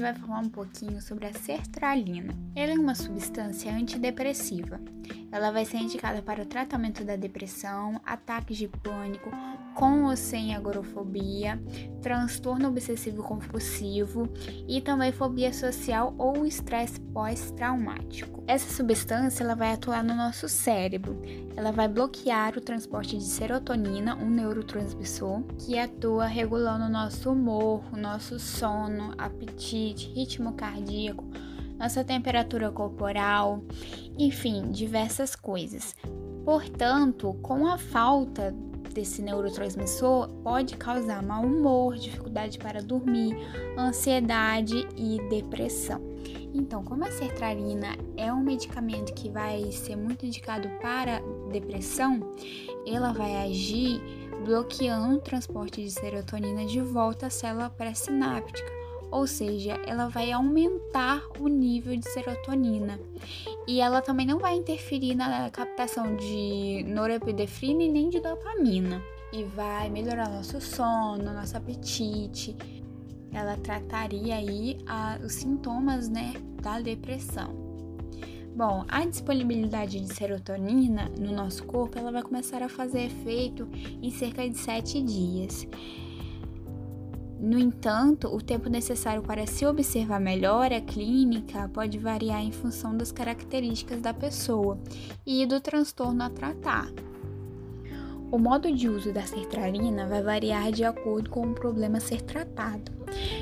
gente vai falar um pouquinho sobre a sertralina. Ela é uma substância antidepressiva. Ela vai ser indicada para o tratamento da depressão, ataques de pânico, com ou sem agorafobia, transtorno obsessivo compulsivo e também fobia social ou estresse pós-traumático. Essa substância ela vai atuar no nosso cérebro. Ela vai bloquear o transporte de serotonina, um neurotransmissor, que atua regulando o nosso humor, o nosso sono, apetite, ritmo cardíaco, nossa temperatura corporal, enfim, diversas coisas. Portanto, com a falta desse neurotransmissor pode causar mau humor, dificuldade para dormir, ansiedade e depressão. Então, como a sertralina é um medicamento que vai ser muito indicado para depressão, ela vai agir bloqueando o transporte de serotonina de volta à célula pré-sináptica ou seja, ela vai aumentar o nível de serotonina. E ela também não vai interferir na captação de norepinefrina e nem de dopamina. E vai melhorar nosso sono, nosso apetite. Ela trataria aí a, os sintomas, né, da depressão. Bom, a disponibilidade de serotonina no nosso corpo, ela vai começar a fazer efeito em cerca de 7 dias. No entanto, o tempo necessário para se observar a melhora clínica pode variar em função das características da pessoa e do transtorno a tratar. O modo de uso da sertralina vai variar de acordo com o problema a ser tratado,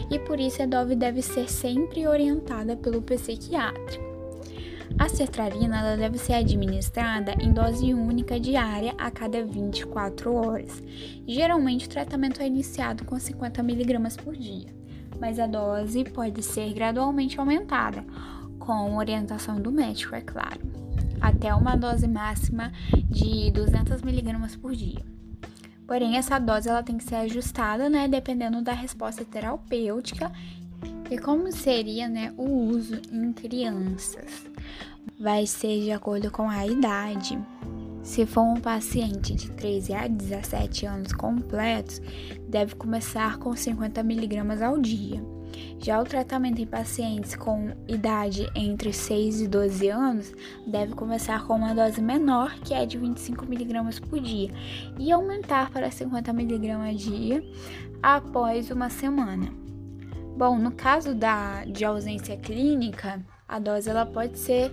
e por isso a dose deve ser sempre orientada pelo psiquiatra. A sertralina deve ser administrada em dose única diária a cada 24 horas. Geralmente, o tratamento é iniciado com 50 mg por dia, mas a dose pode ser gradualmente aumentada, com orientação do médico, é claro, até uma dose máxima de 200 mg por dia. Porém, essa dose ela tem que ser ajustada, né, dependendo da resposta terapêutica e como seria né, o uso em crianças? Vai ser de acordo com a idade. Se for um paciente de 13 a 17 anos completos, deve começar com 50 mg ao dia. Já o tratamento em pacientes com idade entre 6 e 12 anos deve começar com uma dose menor, que é de 25 mg por dia, e aumentar para 50 mg a dia após uma semana. Bom, no caso da, de ausência clínica, a dose ela pode ser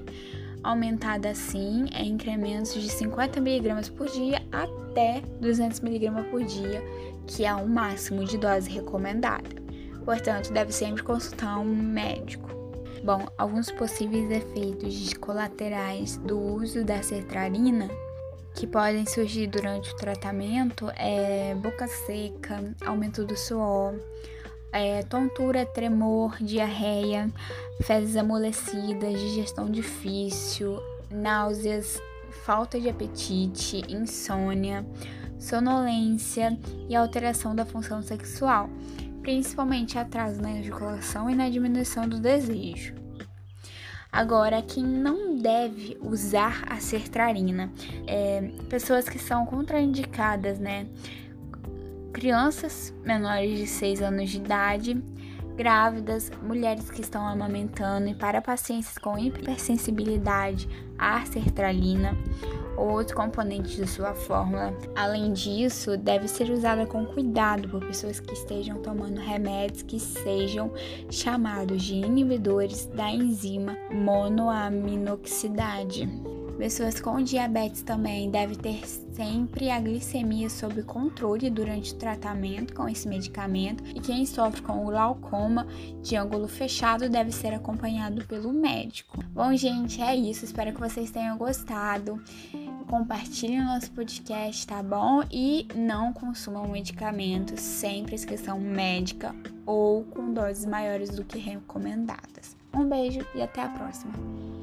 aumentada assim em incrementos de 50 mg por dia até 200 mg por dia, que é o máximo de dose recomendada. Portanto, deve sempre consultar um médico. Bom, alguns possíveis efeitos colaterais do uso da sertralina que podem surgir durante o tratamento é boca seca, aumento do suor, é, tontura, tremor, diarreia, fezes amolecidas, digestão difícil, náuseas, falta de apetite, insônia, sonolência e alteração da função sexual, principalmente atraso na ejaculação e na diminuição do desejo. Agora, quem não deve usar a sertralina é pessoas que são contraindicadas, né? Crianças menores de 6 anos de idade, grávidas, mulheres que estão amamentando e para pacientes com hipersensibilidade à sertralina ou outros componentes de sua fórmula. Além disso, deve ser usada com cuidado por pessoas que estejam tomando remédios que sejam chamados de inibidores da enzima monoaminoxidase. Pessoas com diabetes também devem ter sempre a glicemia sob controle durante o tratamento com esse medicamento e quem sofre com glaucoma de ângulo fechado deve ser acompanhado pelo médico. Bom, gente, é isso. Espero que vocês tenham gostado. Compartilhem o nosso podcast, tá bom? E não consumam medicamentos sem prescrição médica ou com doses maiores do que recomendadas. Um beijo e até a próxima!